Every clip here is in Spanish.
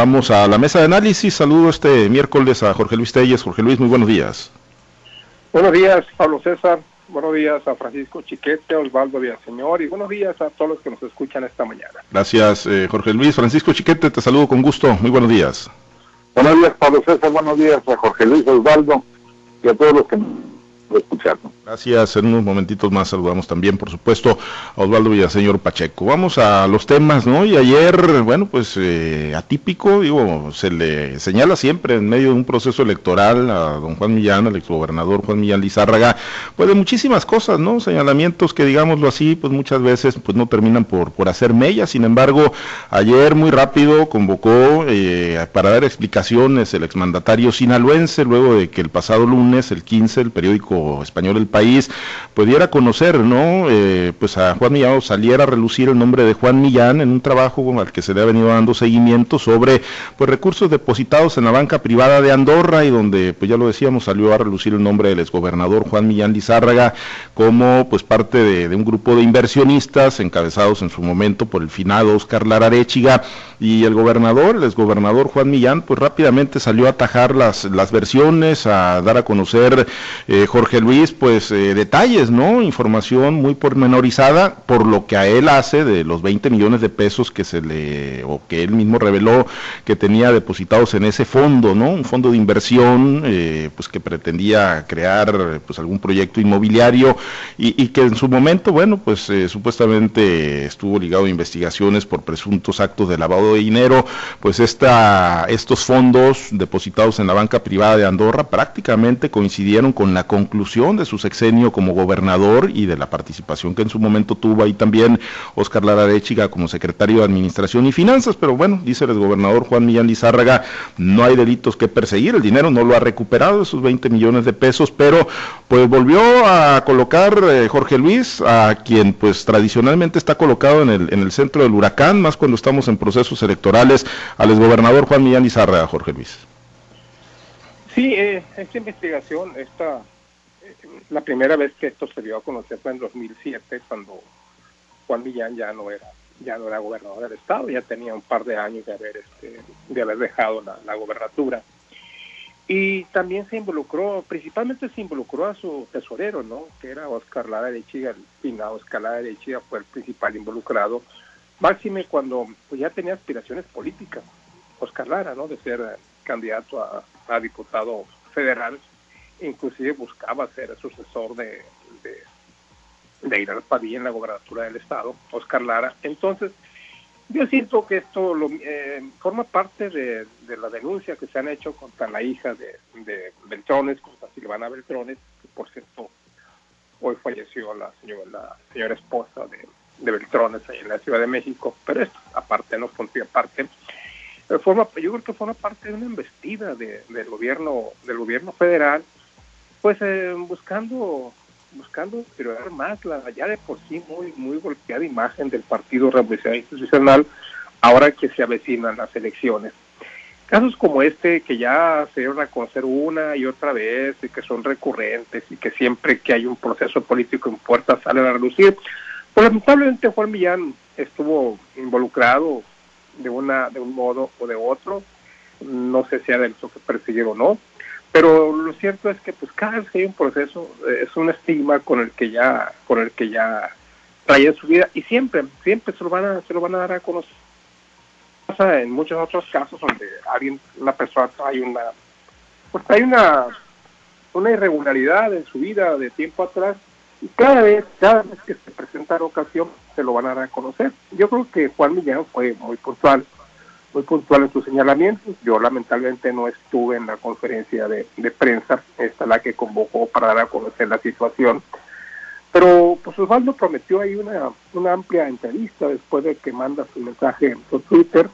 Vamos a la mesa de análisis. Saludo este miércoles a Jorge Luis Telles. Jorge Luis, muy buenos días. Buenos días, Pablo César. Buenos días a Francisco Chiquete, Osvaldo Villaseñor y buenos días a todos los que nos escuchan esta mañana. Gracias, eh, Jorge Luis. Francisco Chiquete, te saludo con gusto. Muy buenos días. Buenos días, Pablo César. Buenos días a Jorge Luis, Osvaldo y a todos los que Gracias. En unos momentitos más saludamos también, por supuesto, a Osvaldo Villaseñor Pacheco. Vamos a los temas, ¿no? Y ayer, bueno, pues eh, atípico, digo, se le señala siempre en medio de un proceso electoral a don Juan Millán, al exgobernador Juan Millán Lizárraga, pues de muchísimas cosas, ¿no? Señalamientos que, digámoslo así, pues muchas veces pues no terminan por, por hacer mella. Sin embargo, ayer muy rápido convocó eh, para dar explicaciones el exmandatario sinaloense, luego de que el pasado lunes, el 15, el periódico español El País pudiera conocer, ¿no? Eh, pues a Juan Millán saliera a relucir el nombre de Juan Millán en un trabajo al que se le ha venido dando seguimiento sobre pues recursos depositados en la banca privada de Andorra y donde pues ya lo decíamos salió a relucir el nombre del exgobernador Juan Millán Lizárraga como pues parte de, un grupo de inversionistas encabezados en su momento por el finado Oscar Lara y el gobernador, el exgobernador Juan Millán pues rápidamente salió a atajar las, las versiones, a dar a conocer eh, Jorge Luis, pues eh, detalles, ¿no? Información muy pormenorizada por lo que a él hace de los 20 millones de pesos que se le, o que él mismo reveló que tenía depositados en ese fondo, ¿no? Un fondo de inversión, eh, pues que pretendía crear, pues algún proyecto inmobiliario y, que en su momento, bueno, pues eh, supuestamente estuvo ligado a investigaciones por presuntos actos de lavado de dinero, pues esta, estos fondos depositados en la banca privada de Andorra prácticamente coincidieron con la conclusión de su sexenio como gobernador y de la participación que en su momento tuvo ahí también Oscar Lara Arechiga como secretario de Administración y Finanzas, pero bueno, dice el gobernador Juan Millán Lizárraga, no hay delitos que perseguir, el dinero no lo ha recuperado, esos 20 millones de pesos, pero pues volvió a colocar eh, Jorge Luis, a quien pues tradicionalmente está colocado en el, en el centro del huracán, más cuando estamos en procesos electorales, al exgobernador Juan Millán Lizárraga, Jorge Luis. Sí, eh, esta investigación, esta la primera vez que esto se dio a conocer fue en 2007, cuando Juan Millán ya no era ya no era gobernador del estado, ya tenía un par de años de haber este, de haber dejado la, gobernatura. Y también se involucró, principalmente se involucró a su tesorero, ¿no? Que era Oscar Lara de Chiga, el pinado Oscar Lara de Chiga fue el principal involucrado, máxime cuando pues, ya tenía aspiraciones políticas, Oscar Lara, ¿no? De ser candidato a, diputado federal inclusive buscaba ser sucesor de, de, de Irán Padilla en la gobernatura del estado, Oscar Lara. Entonces, yo siento que esto lo, eh, forma parte de, la denuncia que se han hecho contra la hija de, de Beltrones, contra Silvana Beltrones, que por cierto hoy falleció la señora, la señora esposa de, de Beltrones en la Ciudad de México, pero esto aparte, no punto aparte, eh, forma, yo creo que forma parte de una embestida de, del gobierno del gobierno federal pues eh, buscando buscando dar más la ya de por sí muy muy golpeada imagen del Partido Revolucionario Institucional ahora que se avecinan las elecciones. Casos como este que ya se dieron a conocer una y otra vez y que son recurrentes y que siempre que hay un proceso político en puerta salen a relucir, pues lamentablemente Juan Millán estuvo involucrado de una de un modo o de otro, no sé si era del que perseguir o no, pero lo cierto es que pues cada vez que hay un proceso eh, es un estigma con el que ya con el que ya trae su vida y siempre siempre se lo van a se lo van a dar a conocer. En muchos otros casos donde alguien una persona trae una pues hay una una irregularidad en su vida de tiempo atrás y cada vez cada vez que se presenta la ocasión se lo van a dar a conocer yo creo que Juan Millán fue muy puntual muy puntual en sus señalamientos. Yo lamentablemente no estuve en la conferencia de, prensa, esta la que convocó para dar a conocer la situación. Pero pues Osvaldo prometió ahí una, una amplia entrevista después de que manda su mensaje en su Twitter.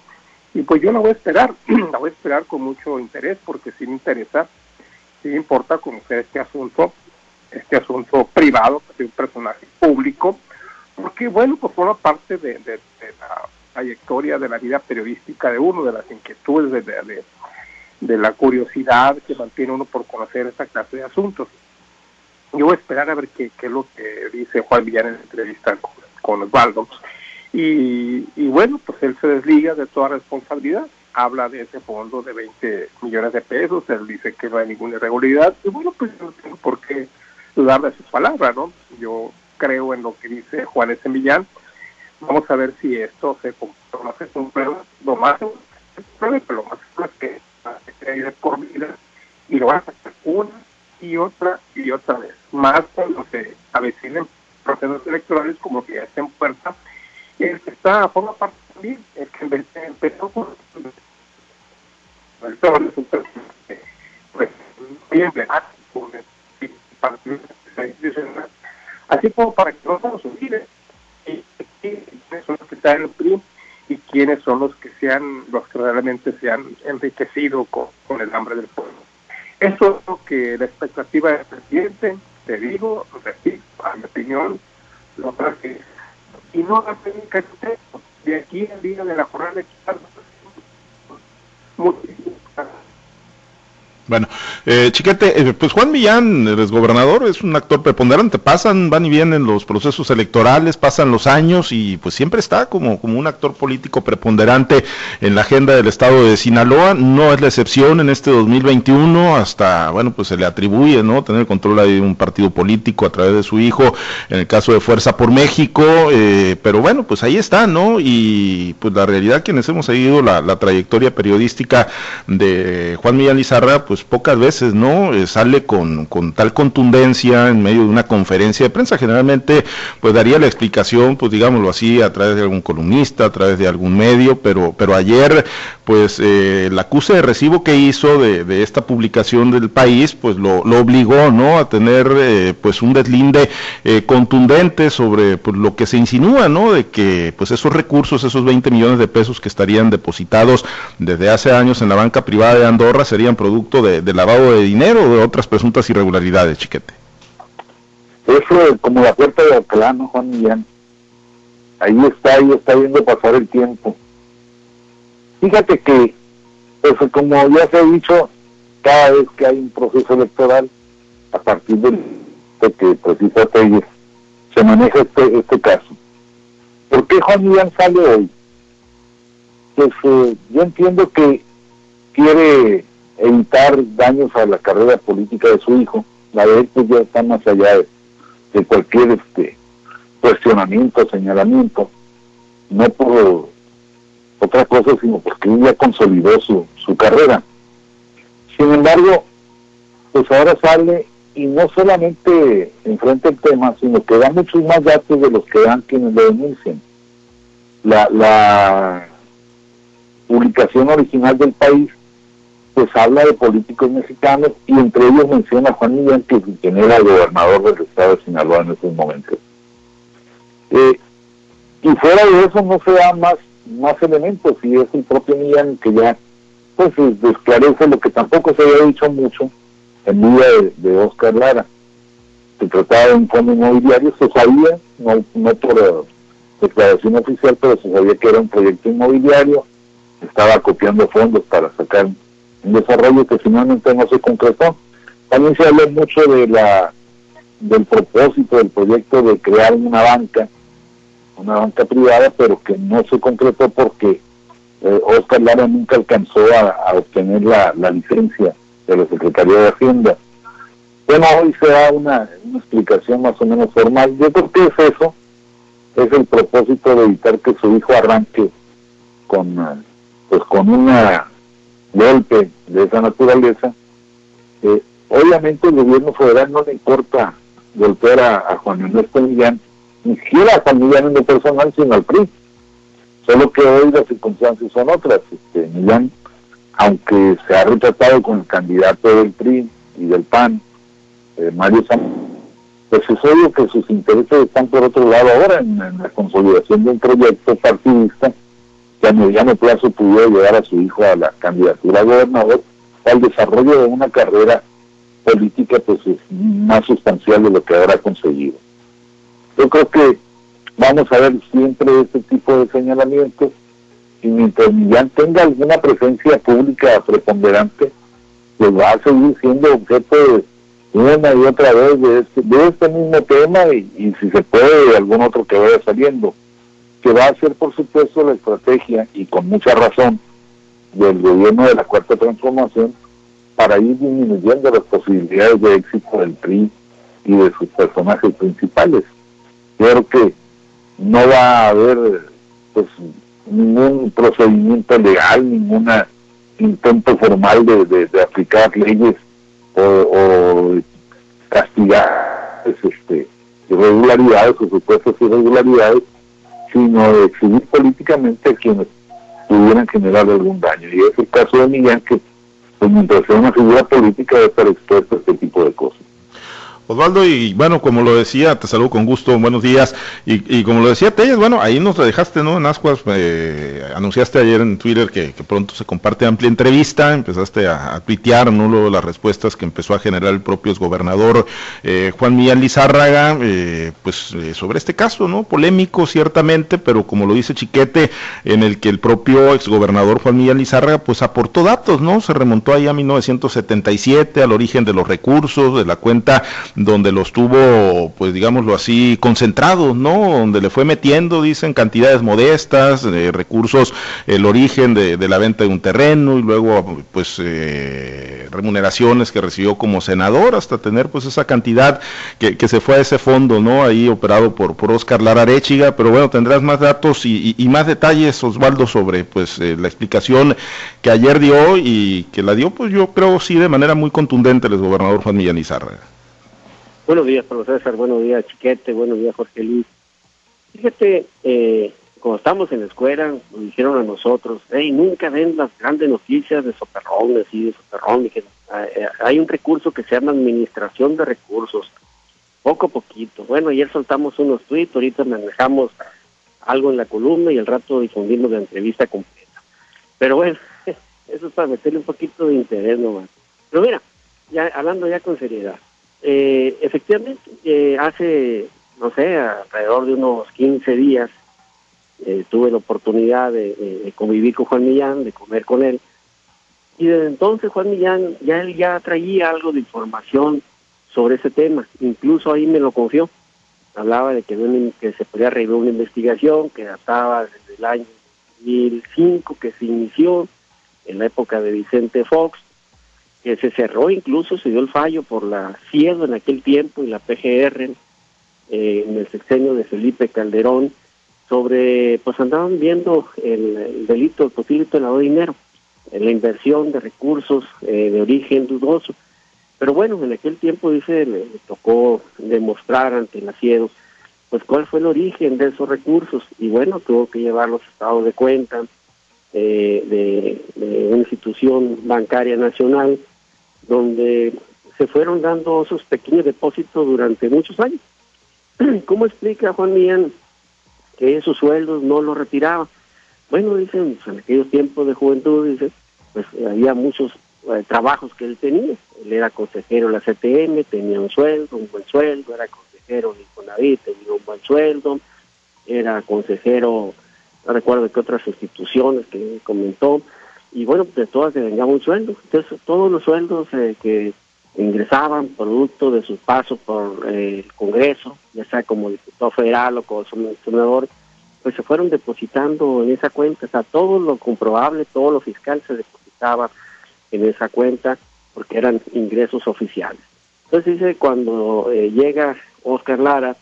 Y pues yo la voy a esperar, la voy a esperar con mucho interés porque sí me interesa, sí me importa conocer este asunto, este asunto privado, de un personaje público, porque bueno, pues forma parte de, la trayectoria de la vida periodística de uno, de las inquietudes, de, de, la curiosidad que mantiene uno por conocer esta clase de asuntos. Yo voy a esperar a ver qué, qué es lo que dice Juan Villán en la entrevista con, Osvaldo. Y, y, bueno, pues él se desliga de toda responsabilidad. habla de ese fondo de 20 millones de pesos, él dice que no hay ninguna irregularidad, y bueno, pues no tengo por qué dudar de sus palabras, ¿no? Yo creo en lo que dice Juan S. Millán, vamos a ver si esto se conoce con pruebas, lo más pero lo más es que se por vida y lo van a hacer una y otra y otra vez, más cuando se avecinen procesos electorales como que ya está en puerta, y forma parte realmente se han enriquecido con el hambre del pueblo. Eso es lo que la expectativa del presidente, te digo, repito, a mi opinión, lo que y no la técnica de aquí al día de la jornada de muchísimas bueno, eh, Chiquete, eh, pues Juan Millán, el gobernador, es un actor preponderante. Pasan, van y vienen los procesos electorales, pasan los años y pues siempre está como, como un actor político preponderante en la agenda del estado de Sinaloa. No es la excepción en este 2021, hasta, bueno, pues se le atribuye, ¿no? Tener control de un partido político a través de su hijo, en el caso de Fuerza por México, eh, pero bueno, pues ahí está, ¿no? Y pues la realidad, quienes hemos seguido la, la trayectoria periodística de Juan Millán Lizarra, pues pocas veces, ¿no? Eh, sale con, con, tal contundencia en medio de una conferencia de prensa. Generalmente, pues daría la explicación, pues digámoslo así, a través de algún columnista, a través de algún medio, pero, pero ayer, pues eh, el acuse de recibo que hizo de, de esta publicación del país, pues lo, lo obligó, ¿no? A tener, eh, pues un deslinde eh, contundente sobre pues, lo que se insinúa, ¿no? De que, pues esos recursos, esos 20 millones de pesos que estarían depositados desde hace años en la banca privada de Andorra serían producto de de, lavado de dinero o de otras presuntas irregularidades, chiquete. Eso como la puerta de Alcalá, ¿no, Juan Millán? Ahí está, ahí está viendo pasar el tiempo. Fíjate que, pues como ya se ha dicho, cada vez que hay un proceso electoral, a partir de, que precisa Telles, se maneja este, este caso. ¿Por qué Juan Millán sale hoy? Pues eh, yo entiendo que quiere evitar daños a la carrera política de su hijo. La de él ya está más allá de, cualquier este cuestionamiento, señalamiento, no por otra cosa, sino porque él ya consolidó su, su carrera. Sin embargo, pues ahora sale y no solamente enfrenta el tema, sino que da muchos más datos de los que dan quienes lo denuncian. La, la publicación original del país pues habla de políticos mexicanos y entre ellos menciona a Juan Millán, que, quien era el gobernador del estado de Sinaloa en esos momentos. Eh, y fuera de eso no se da más, más elementos y es el propio Millán que ya pues esclarece lo que tampoco se había dicho mucho en vida de, Oscar Lara. Se trataba de un fondo inmobiliario, se sabía, no, no por eh, declaración oficial, pero se sabía que era un proyecto inmobiliario, estaba copiando fondos para sacar un desarrollo que finalmente no se concretó. También se habló mucho de la del propósito del proyecto de crear una banca, una banca privada, pero que no se concretó porque eh, Oscar Lara nunca alcanzó a, obtener la, licencia de la Secretaría de Hacienda. Bueno, hoy se da una, una explicación más o menos formal. Yo creo que es eso, es el propósito de evitar que su hijo arranque con, eh, pues con una golpe de esa naturaleza, eh, obviamente el gobierno federal no le importa golpear a, Juan Ernesto Millán, ni siquiera a Juan Millán en lo personal, sino al PRI. Solo que hoy las circunstancias son otras. Este, Millán, aunque se ha retratado con el candidato del PRI y del PAN, eh, Mario Sánchez, pues es obvio que sus intereses están por otro lado ahora en la consolidación de un proyecto partidista que a mediano plazo pudiera llevar a su hijo a la candidatura a gobernador al desarrollo de una carrera política pues más sustancial de lo que habrá conseguido. Yo creo que vamos a ver siempre este tipo de señalamientos y mientras Millán tenga alguna presencia pública preponderante, pues va a seguir siendo objeto de una y otra vez de este, de este mismo tema y, y si se puede de algún otro que vaya saliendo que va a ser por supuesto la estrategia y con mucha razón del gobierno de la Cuarta Transformación para ir disminuyendo las posibilidades de éxito del PRI y de sus personajes principales. Creo que no va a haber pues ningún procedimiento legal, ningún intento formal de, aplicar leyes o, castigar este, irregularidades o supuestas irregularidades, sino de exhibir políticamente a quienes pudieran generar algún daño. Y es el caso de Miguel, que pues, mientras sea una figura política debe estar expuesto a este tipo de cosas. Osvaldo, y bueno, como lo decía, te saludo con gusto, buenos días. Y, como lo decía Telles, bueno, ahí nos dejaste, ¿no? En Ascuas, eh, anunciaste ayer en Twitter que, pronto se comparte amplia entrevista, empezaste a, tuitear, ¿no? las respuestas que empezó a generar el propio exgobernador eh, Juan Millán Lizárraga, eh, pues eh, sobre este caso, ¿no? Polémico, ciertamente, pero como lo dice Chiquete, en el que el propio exgobernador Juan Millán Lizárraga, pues aportó datos, ¿no? Se remontó ahí a 1977, al origen de los recursos, de la cuenta donde los tuvo, pues digámoslo así, concentrados, ¿no? Donde le fue metiendo, dicen, cantidades modestas, de recursos, el origen de, la venta de un terreno y luego, pues, eh, remuneraciones que recibió como senador hasta tener, pues, esa cantidad que, se fue a ese fondo, ¿no? Ahí operado por, por Oscar Lara Arechiga, pero bueno, tendrás más datos y, más detalles, Osvaldo, sobre, pues, eh, la explicación que ayer dio y que la dio, pues, yo creo, sí, de manera muy contundente el gobernador Juan Millán Izarra. Buenos días, profesor César. Buenos días, Chiquete. Buenos días, Jorge Luis. Fíjate, eh, cuando estamos en la escuela, nos dijeron a nosotros, hey, nunca den las grandes noticias de soperrones y de soperrón. que, eh, hay un recurso que se llama administración de recursos, poco a poquito. Bueno, ayer soltamos unos tweets, ahorita manejamos algo en la columna y al rato difundimos la entrevista completa. Pero bueno, eso es para meterle un poquito de interés nomás. Pero mira, ya hablando ya con seriedad, eh, efectivamente, eh, hace, no sé, alrededor de unos 15 días, eh, tuve la oportunidad de, convivir con Juan Millán, de comer con él. Y desde entonces Juan Millán ya, él ya traía algo de información sobre ese tema. Incluso ahí me lo confió. Hablaba de que, que se podía realizar una investigación que databa desde el año 2005, que se inició en la época de Vicente Fox, que se cerró incluso, se dio el fallo por la CIEDO en aquel tiempo y la PGR eh, en el sexenio de Felipe Calderón, sobre, pues andaban viendo el, delito, el posible lavado de dinero, la inversión de recursos eh, de origen dudoso. Pero bueno, en aquel tiempo, dice, le, tocó demostrar ante la CIEDO, pues cuál fue el origen de esos recursos. Y bueno, tuvo que llevar los estados de cuenta eh, de una institución bancaria nacional, donde se fueron dando esos pequeños depósitos durante muchos años. ¿Cómo explica Juan Millán que esos sueldos no los retiraba? Bueno, dicen, pues, en aquellos tiempos de juventud, dice, pues había muchos eh, trabajos que él tenía. Él era consejero de la CTM, tenía un sueldo, un buen sueldo, era consejero de Infonavit, tenía un buen sueldo, era consejero, no recuerdo qué otras instituciones que comentó, y bueno, de todas se vengaba un sueldo. Entonces, todos los sueldos eh, que ingresaban producto de su paso por eh, el Congreso, ya sea como diputado federal o como senador, pues se fueron depositando en esa cuenta. O sea, todo lo comprobable, todo lo fiscal se depositaba en esa cuenta porque eran ingresos oficiales. Entonces dice, cuando eh, llega Oscar Lara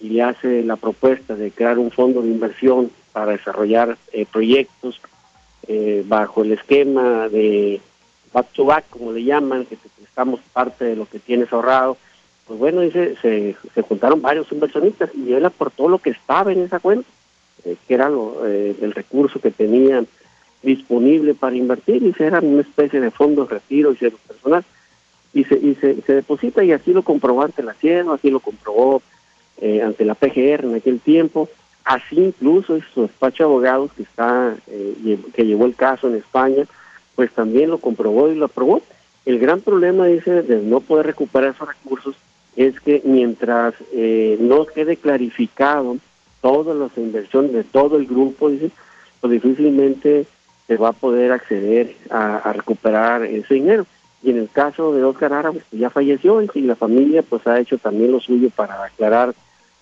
y le hace la propuesta de crear un fondo de inversión para desarrollar proyectos eh, bajo el esquema de back to como le llaman, que te prestamos parte de lo que tienes ahorrado, pues bueno, dice, se, se juntaron varios inversionistas y él aportó lo que estaba en esa cuenta, eh, que era lo, eh, el recurso que tenían disponible para invertir, y se era una especie de fondos de retiro y cero personal, y se, y se, deposita y así lo comprobó ante la CIENO, así lo comprobó ante la PGR en aquel tiempo, Así incluso su despacho de abogados que está eh, que llevó el caso en España, pues también lo comprobó y lo aprobó. El gran problema, dice, de no poder recuperar esos recursos es que mientras eh, no quede clarificado todas las inversiones de todo el grupo, dice, pues difícilmente se va a poder acceder a, recuperar ese dinero. Y en el caso de Oscar Ara, pues ya falleció y la familia pues ha hecho también lo suyo para aclarar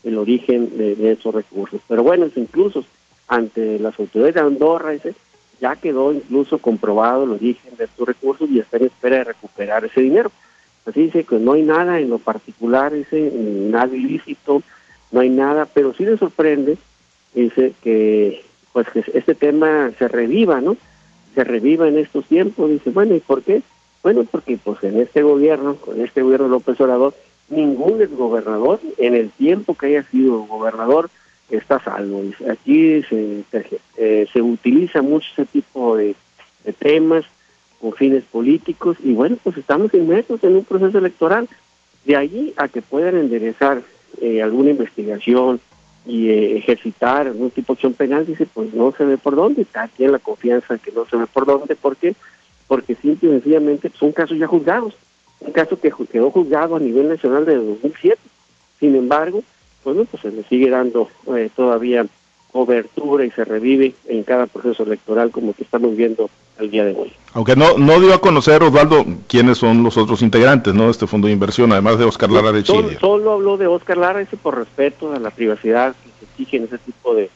el origen de, esos recursos. Pero bueno, incluso ante las autoridades de Andorra, ese, ya quedó incluso comprobado el origen de estos recursos y está en espera de recuperar ese dinero. Así dice que no hay nada en lo particular, ese, nada ilícito, no hay nada, pero sí le sorprende, dice que pues que este tema se reviva, ¿no? Se reviva en estos tiempos, dice, bueno, ¿y por qué? Bueno, porque pues en este gobierno, con este gobierno López Obrador, ningún gobernador en el tiempo que haya sido gobernador está salvo. Aquí se, eh, se, utiliza mucho ese tipo de, temas con fines políticos y bueno, pues estamos inmersos en un proceso electoral. De allí a que puedan enderezar eh, alguna investigación y eh, ejercitar algún tipo de acción penal, dice, pues no se ve por dónde, está aquí en la confianza que no se ve por dónde, ¿por qué? Porque simple y sencillamente son casos ya juzgados, un caso que quedó juzgado a nivel nacional de 2007. Sin embargo, bueno, pues se le sigue dando eh, todavía cobertura y se revive en cada proceso electoral como que estamos viendo al día de hoy. Aunque no, no dio a conocer, Osvaldo, quiénes son los otros integrantes ¿no? de este fondo de inversión, además de Oscar Lara de Chile. Solo, habló de Oscar Lara, ese por respeto a la privacidad que se exige en ese tipo de,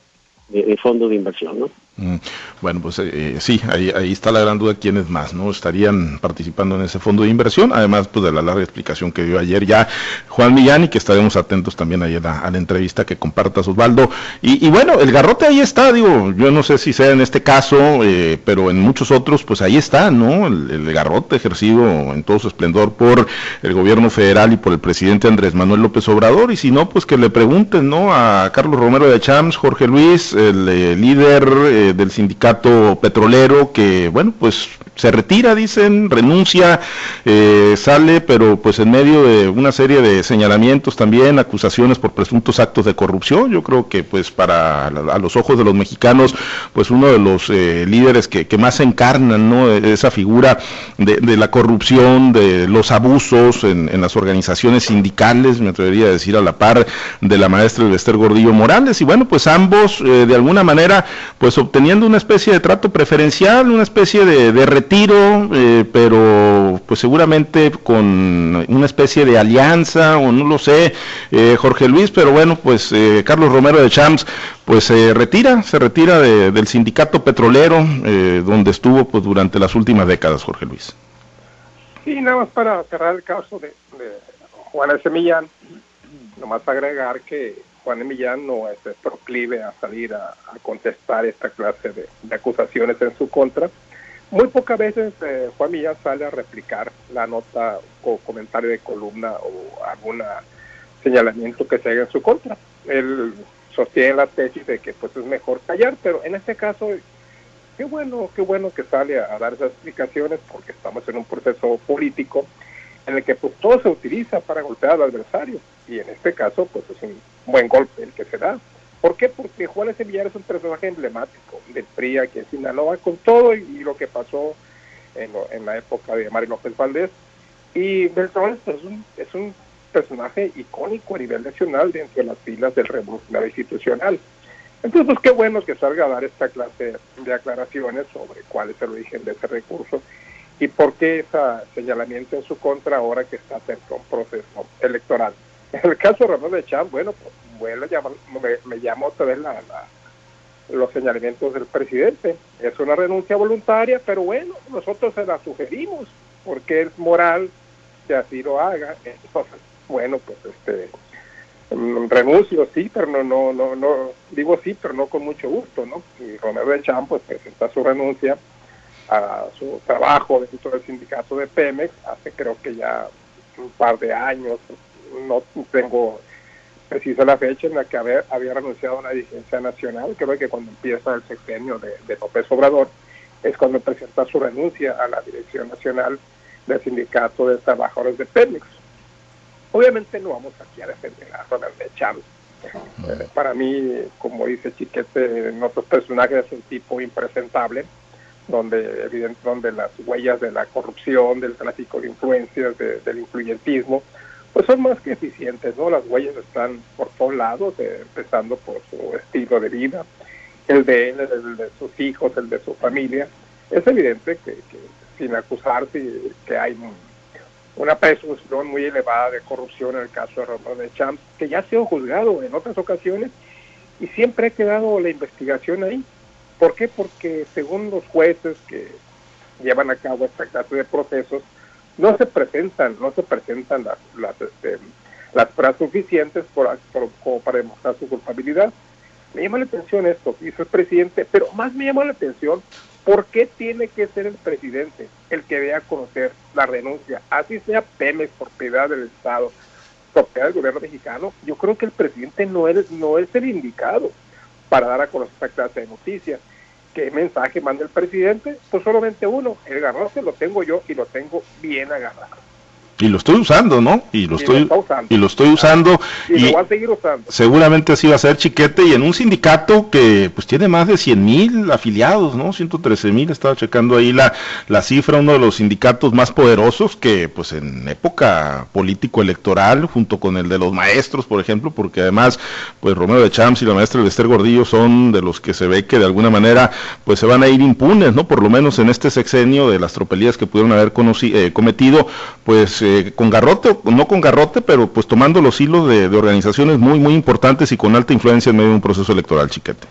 de fondo de inversión. ¿no? Mm, bueno, pues eh, eh, sí, ahí, ahí está la gran duda quiénes más, ¿no? Estarían participando en ese fondo de inversión, además pues de la larga explicación que dio ayer ya Juan Millán y que estaremos atentos también ayer a, la entrevista que compartas Osvaldo. Y, bueno, el garrote ahí está, digo, yo no sé si sea en este caso, eh, pero en muchos otros pues ahí está, ¿no? El, garrote ejercido en todo su esplendor por el gobierno federal y por el presidente Andrés Manuel López Obrador, y si no, pues que le pregunten, ¿no? A Carlos Romero de Champs, Jorge Luis, el líder del sindicato petrolero que, bueno, pues se retira, dicen, renuncia, eh, sale, pero pues en medio de una serie de señalamientos también, acusaciones por presuntos actos de corrupción. Yo creo que pues para a los ojos de los mexicanos, pues uno de los eh, líderes que, que, más encarnan, ¿no? Esa figura de, la corrupción, de los abusos en, en, las organizaciones sindicales, me atrevería a decir a la par de la maestra Elvester Gordillo Morales. Y bueno, pues ambos eh, de alguna manera, pues obteniendo una especie de trato preferencial, una especie de, de retiro, eh, pero pues seguramente con una especie de alianza o no lo sé, eh, Jorge Luis, pero bueno, pues eh, Carlos Romero de Champs pues se retira, se retira del sindicato petrolero donde estuvo pues durante las últimas décadas, Jorge Luis. Sí, nada más para cerrar el caso de, de Juan S. Millán, nomás agregar que Juan Millán no es proclive a salir a, contestar esta clase de, acusaciones en su contra. Muy pocas veces eh, Juan Millán sale a replicar la nota o comentario de columna o algún señalamiento que se haga en su contra. Él sostiene la tesis de que pues es mejor callar, pero en este caso qué bueno, qué bueno que sale a, dar esas explicaciones porque estamos en un proceso político en el que pues todo se utiliza para golpear al adversario y en este caso pues es un buen golpe el que se da. ¿Por qué? Porque Juan S. Villar es un personaje emblemático del PRI aquí en Sinaloa con todo y, lo que pasó en, en, la época de Mario López Valdés y Beltrán es un, es un personaje icónico a nivel nacional dentro de las filas del revolucionario institucional. Entonces, pues qué bueno que salga a dar esta clase de aclaraciones sobre cuál es el origen de ese recurso y por qué ese señalamiento en su contra ahora que está cerca un proceso electoral. En el caso de Ramón de bueno, pues me, me llama otra vez la, los señalamientos del presidente. Es una renuncia voluntaria, pero bueno, nosotros se la sugerimos porque es moral que así lo haga. Entonces, bueno, pues este mm, renuncio, sí, pero no, no, no, no, digo sí, pero no con mucho gusto, ¿no? Y Romero de pues presenta su renuncia a su trabajo dentro del sindicato de Pemex hace creo que ya un par de años, no tengo precisa la fecha en la que había, había renunciado a una dirigencia nacional, creo que cuando empieza el sexenio de, de López Obrador, es cuando presenta su renuncia a la dirección nacional del sindicato de trabajadores de Pemex. Obviamente no vamos aquí a defender a Ronald de Chávez. Eh, para mí, como dice Chiquete, en otros personajes es un tipo impresentable, donde evidente, donde las huellas de la corrupción, del tráfico de influencias, del influyentismo, pues son más que eficientes, ¿no? Las huellas están por todos lados, eh, empezando por su estilo de vida, el de él, el de sus hijos, el de su familia. Es evidente que, sin acusarse que hay una presunción muy elevada de corrupción en el caso de Romero de Champs, que ya ha sido juzgado en otras ocasiones y siempre ha quedado la investigación ahí ¿Por qué? Porque según los jueces que llevan a cabo esta clase de procesos, no se presentan, no se presentan las, las, este, las pruebas suficientes por, para demostrar su culpabilidad. Me llama la atención esto, dice el presidente, pero más me llama la atención por qué tiene que ser el presidente el que dé a conocer la renuncia, así sea Pemex, propiedad del Estado, propiedad del gobierno mexicano. Yo creo que el presidente no es, no es el indicado para dar a conocer esta clase de noticias. ¿Qué mensaje manda el presidente? Pues solamente uno, el garrote lo tengo yo y lo tengo bien agarrado y lo estoy usando, ¿no? Y lo estoy y lo estoy usando y, lo a seguir usando. seguramente así va a ser chiquete y en un sindicato que pues tiene más de 100 mil afiliados, ¿no? 113 mil, estaba checando ahí la, la cifra, uno de los sindicatos más poderosos que pues en época político electoral, junto con el de los maestros, por ejemplo, porque además pues Romero de Champs y la maestra Esther Gordillo son de los que se ve que de alguna manera pues se van a ir impunes, ¿no? Por lo menos en este sexenio de las tropelías que pudieron haber eh, cometido, pues eh, con garrote, no con garrote, pero pues tomando los hilos de, organizaciones muy, muy importantes y con alta influencia en medio de un proceso electoral, chiquete.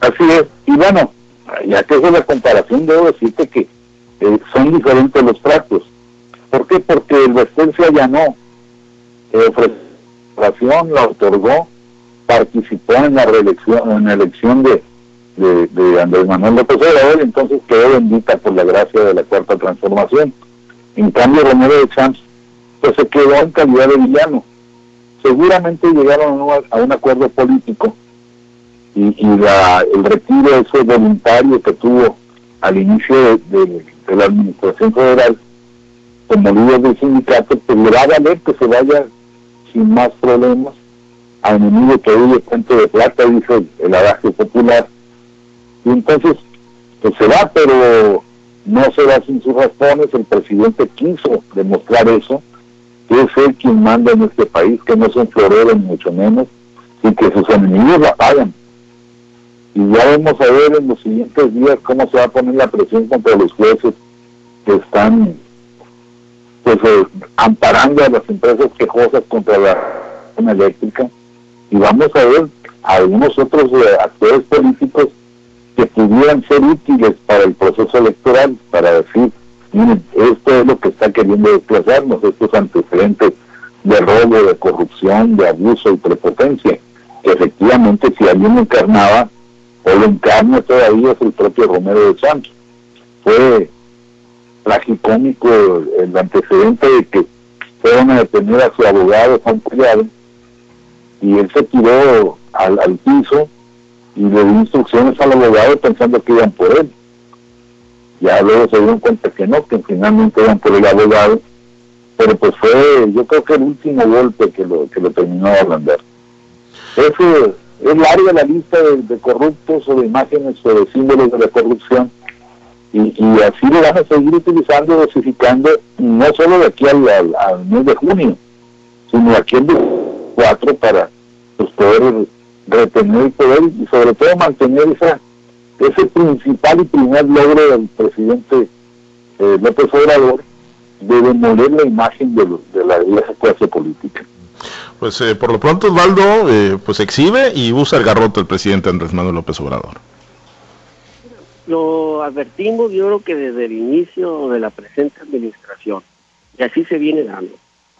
Así es, y bueno, ya que es la comparación, debo decirte que eh, son diferentes los tratos. ¿Por qué? Porque el Vestel se allanó, ofreció la otorgó, participó en la reelección, en la elección de, de, Andrés Manuel López Obrador, entonces quedó bendita por la gracia de la cuarta transformación. En cambio, Romero de Champs pues se quedó en calidad de villano. Seguramente llegaron a un acuerdo político y, el retiro ese voluntario que tuvo al inicio de, la administración federal como líder del sindicato, pues le va a valer que se vaya sin más problemas a enemigo que huye puente de plata, dice el, el popular. Y entonces, pues se va, pero no se va sin sus razones, el presidente quiso demostrar eso, que es él quien manda en este país, que no son floreros ni mucho menos, y que sus enemigos la pagan. Y ya vamos a ver en los siguientes días cómo se va a poner la presión contra los jueces que están pues eh, amparando a las empresas quejosas contra la eléctrica y vamos a ver a algunos otros eh, actores políticos que pudieran ser útiles para el proceso electoral, para decir, esto es lo que está queriendo desplazarnos, estos antecedentes de robo, de corrupción, de abuso y prepotencia, efectivamente si alguien encarnaba o lo encarna todavía es el propio Romero de Santos. Fue tragicómico el antecedente de que fueron a detener a su abogado Juan Collado y él se tiró al piso y le di instrucciones al abogado pensando que iban por él. Ya luego se dieron cuenta que no, que finalmente iban por el abogado, pero pues fue, yo creo que el último golpe que lo, que lo terminó de andar. Eso es larga la lista de, corruptos o de imágenes o de símbolos de la corrupción y, y, así lo van a seguir utilizando, dosificando, no solo de aquí al, al, mes de junio, sino aquí al 4 para pues, poder retener el poder y sobre todo mantener esa ese principal y primer logro del presidente eh, López Obrador de demoler la imagen de, de la, esa clase política. Pues eh, por lo pronto Osvaldo eh, pues exhibe y usa el garrote el presidente Andrés Manuel López Obrador. Lo advertimos yo creo que desde el inicio de la presente administración y así se viene dando.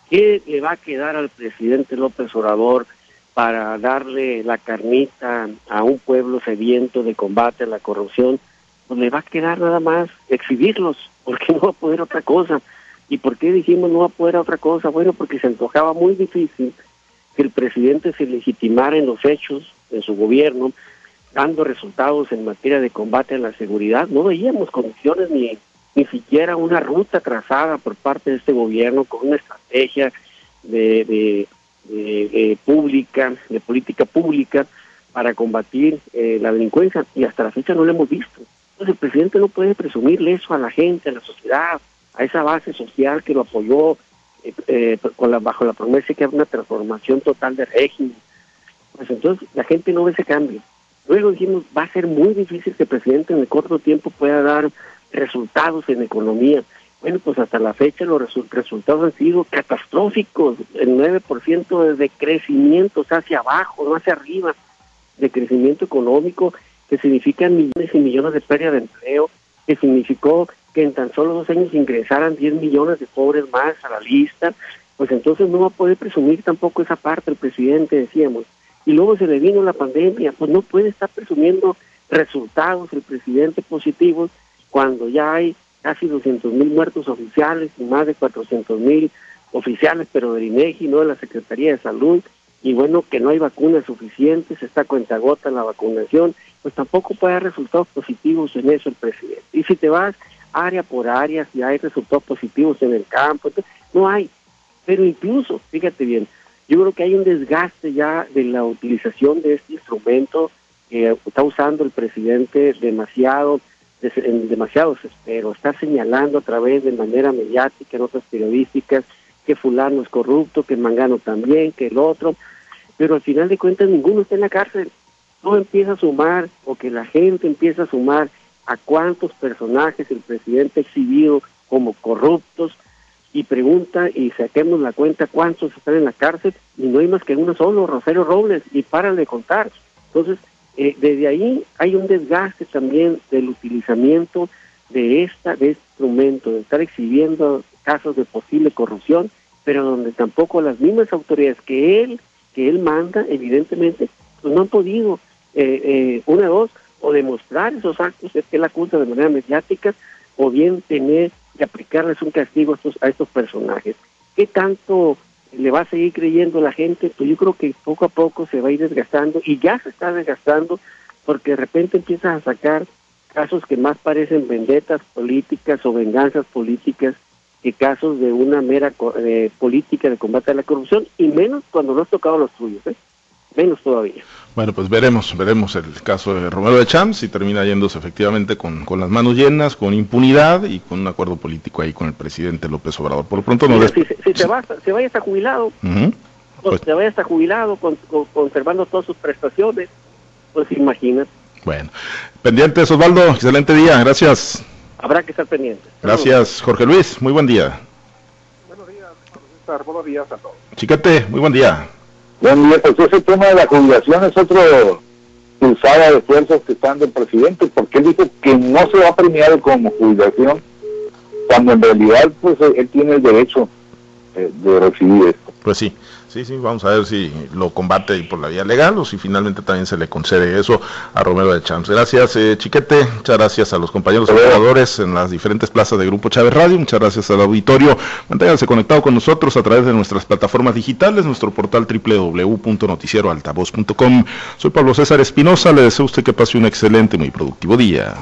¿Qué le va a quedar al presidente López Obrador para darle la carnita a un pueblo sediento de combate a la corrupción, pues le va a quedar nada más exhibirlos, porque no va a poder otra cosa. ¿Y por qué dijimos no va a poder otra cosa? Bueno, porque se antojaba muy difícil que el presidente se legitimara en los hechos de su gobierno, dando resultados en materia de combate a la seguridad. No veíamos condiciones ni, ni siquiera una ruta trazada por parte de este gobierno con una estrategia de, de, pública, de política pública para combatir eh, la delincuencia y hasta la fecha no lo hemos visto. Entonces el presidente no puede presumirle eso a la gente, a la sociedad, a esa base social que lo apoyó eh, eh, con la, bajo la promesa que había una transformación total de régimen. Pues entonces la gente no ve ese cambio. Luego dijimos, va a ser muy difícil que el presidente en el corto tiempo pueda dar resultados en economía. Bueno, pues hasta la fecha los resultados han sido catastróficos. El 9% de crecimiento, hacia abajo, no hacia arriba, de crecimiento económico que significan millones y millones de pérdida de empleo, que significó que en tan solo dos años ingresaran 10 millones de pobres más a la lista, pues entonces no va a poder presumir tampoco esa parte el presidente, decíamos. Y luego se le vino la pandemia, pues no puede estar presumiendo resultados el presidente positivos cuando ya hay casi 200 mil muertos oficiales y más de 400 mil oficiales, pero del INEGI, no de la Secretaría de Salud, y bueno, que no hay vacunas suficientes, está cuenta gota la vacunación, pues tampoco puede haber resultados positivos en eso el presidente. Y si te vas área por área, si hay resultados positivos en el campo, no hay. Pero incluso, fíjate bien, yo creo que hay un desgaste ya de la utilización de este instrumento que está usando el presidente demasiado, demasiado pero está señalando a través de manera mediática, en otras periodísticas, que fulano es corrupto, que Mangano también, que el otro, pero al final de cuentas ninguno está en la cárcel. No empieza a sumar, o que la gente empieza a sumar a cuántos personajes el presidente ha exhibido como corruptos y pregunta y saquemos la cuenta cuántos están en la cárcel y no hay más que uno solo, Rosario Robles, y para de contar. Entonces, eh, desde ahí hay un desgaste también del utilizamiento de esta de este instrumento, de estar exhibiendo casos de posible corrupción, pero donde tampoco las mismas autoridades que él que él manda, evidentemente, pues no han podido, eh, eh, una dos, o demostrar esos actos, es que la acusa de manera mediática, o bien tener que aplicarles un castigo a estos, a estos personajes. ¿Qué tanto le va a seguir creyendo la gente? Pues yo creo que poco a poco se va a ir desgastando, y ya se está desgastando, porque de repente empiezan a sacar casos que más parecen vendetas políticas o venganzas políticas casos de una mera eh, política de combate a la corrupción, y menos cuando no has tocado los tuyos, ¿eh? Menos todavía. Bueno, pues veremos, veremos el caso de Romero de Champs si termina yéndose efectivamente con, con, las manos llenas, con impunidad y con un acuerdo político ahí con el presidente López Obrador. Por lo pronto no... Si, si, se, va, se vaya hasta jubilado, pues, se vaya hasta jubilado con, conservando todas sus prestaciones, pues imagínate. Bueno, pendientes Osvaldo, excelente día, gracias habrá que estar pendientes. Gracias, Jorge Luis. Muy buen día. Buenos días. Buenos días a todos. Chiquete, muy buen día. Buen día, pues ese tema de la jubilación es otro pulsada de fuerzas que están del presidente, porque él dijo que no se va a premiar como jubilación, cuando en realidad pues él tiene el derecho eh, de recibir esto. Pues sí. Sí, sí, vamos a ver si lo combate por la vía legal o si finalmente también se le concede eso a Romero de Champs. Gracias, eh, Chiquete. Muchas gracias a los compañeros operadores en las diferentes plazas de Grupo Chávez Radio. Muchas gracias al auditorio. Manténganse conectado con nosotros a través de nuestras plataformas digitales, nuestro portal www.noticieroaltavoz.com. Soy Pablo César Espinosa. Le deseo a usted que pase un excelente, muy productivo día.